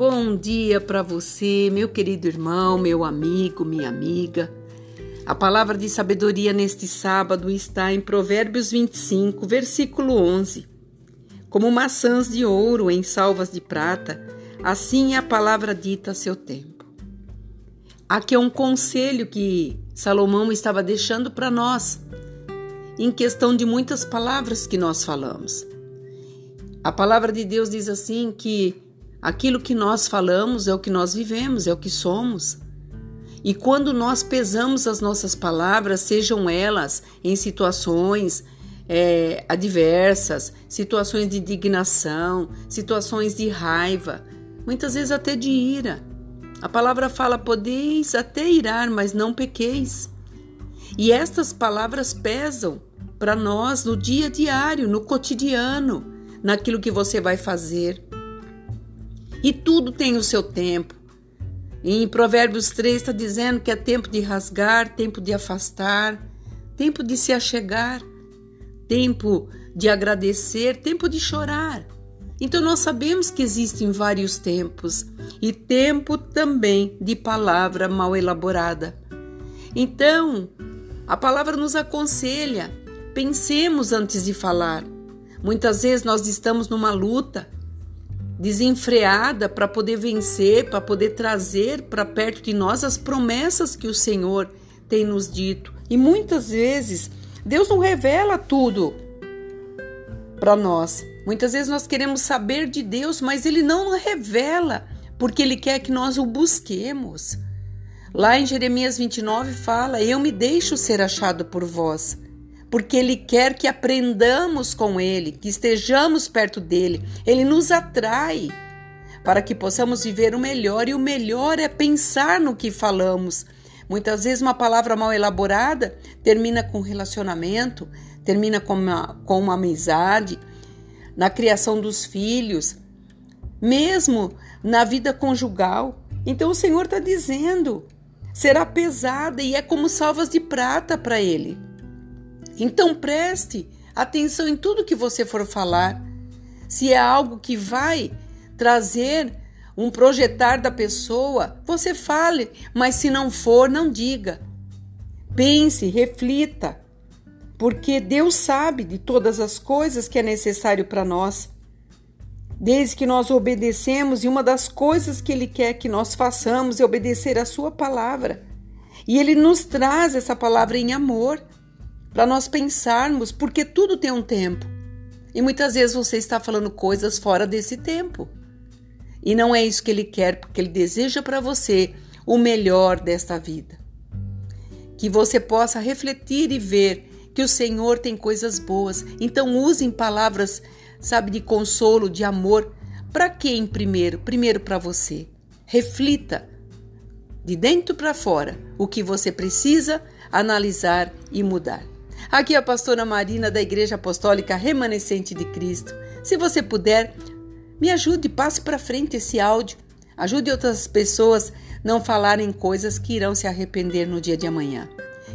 Bom dia para você, meu querido irmão, meu amigo, minha amiga. A palavra de sabedoria neste sábado está em Provérbios 25, versículo 11. Como maçãs de ouro em salvas de prata, assim é a palavra dita a seu tempo. Aqui é um conselho que Salomão estava deixando para nós, em questão de muitas palavras que nós falamos. A palavra de Deus diz assim que aquilo que nós falamos é o que nós vivemos, é o que somos. E quando nós pesamos as nossas palavras, sejam elas em situações é, adversas, situações de indignação, situações de raiva, muitas vezes até de ira. A palavra fala: podeis até irar, mas não pequeis. E estas palavras pesam para nós no dia diário, no cotidiano naquilo que você vai fazer. E tudo tem o seu tempo. Em Provérbios 3 está dizendo que é tempo de rasgar, tempo de afastar, tempo de se achegar, tempo de agradecer, tempo de chorar. Então nós sabemos que existem vários tempos e tempo também de palavra mal elaborada. Então, a palavra nos aconselha: pensemos antes de falar. Muitas vezes nós estamos numa luta desenfreada para poder vencer, para poder trazer para perto de nós as promessas que o Senhor tem nos dito. E muitas vezes Deus não revela tudo para nós. Muitas vezes nós queremos saber de Deus, mas Ele não revela, porque Ele quer que nós o busquemos. Lá em Jeremias 29 fala: Eu me deixo ser achado por vós porque Ele quer que aprendamos com Ele, que estejamos perto dele. Ele nos atrai para que possamos viver o melhor, e o melhor é pensar no que falamos. Muitas vezes, uma palavra mal elaborada termina com relacionamento, termina com uma, com uma amizade, na criação dos filhos, mesmo na vida conjugal. Então, o Senhor está dizendo: será pesada e é como salvas de prata para Ele. Então preste atenção em tudo que você for falar. Se é algo que vai trazer um projetar da pessoa, você fale, mas se não for, não diga. Pense, reflita, porque Deus sabe de todas as coisas que é necessário para nós. Desde que nós obedecemos, e uma das coisas que Ele quer que nós façamos é obedecer a Sua palavra. E Ele nos traz essa palavra em amor para nós pensarmos, porque tudo tem um tempo. E muitas vezes você está falando coisas fora desse tempo. E não é isso que ele quer, porque ele deseja para você o melhor desta vida. Que você possa refletir e ver que o Senhor tem coisas boas. Então usem palavras, sabe, de consolo, de amor. Para quem primeiro? Primeiro para você. Reflita de dentro para fora o que você precisa analisar e mudar. Aqui é a pastora Marina da Igreja Apostólica Remanescente de Cristo. Se você puder, me ajude, passe para frente esse áudio. Ajude outras pessoas não falarem coisas que irão se arrepender no dia de amanhã.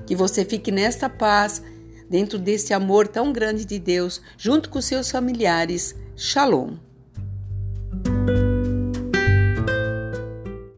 Que você fique nesta paz, dentro desse amor tão grande de Deus, junto com seus familiares. Shalom.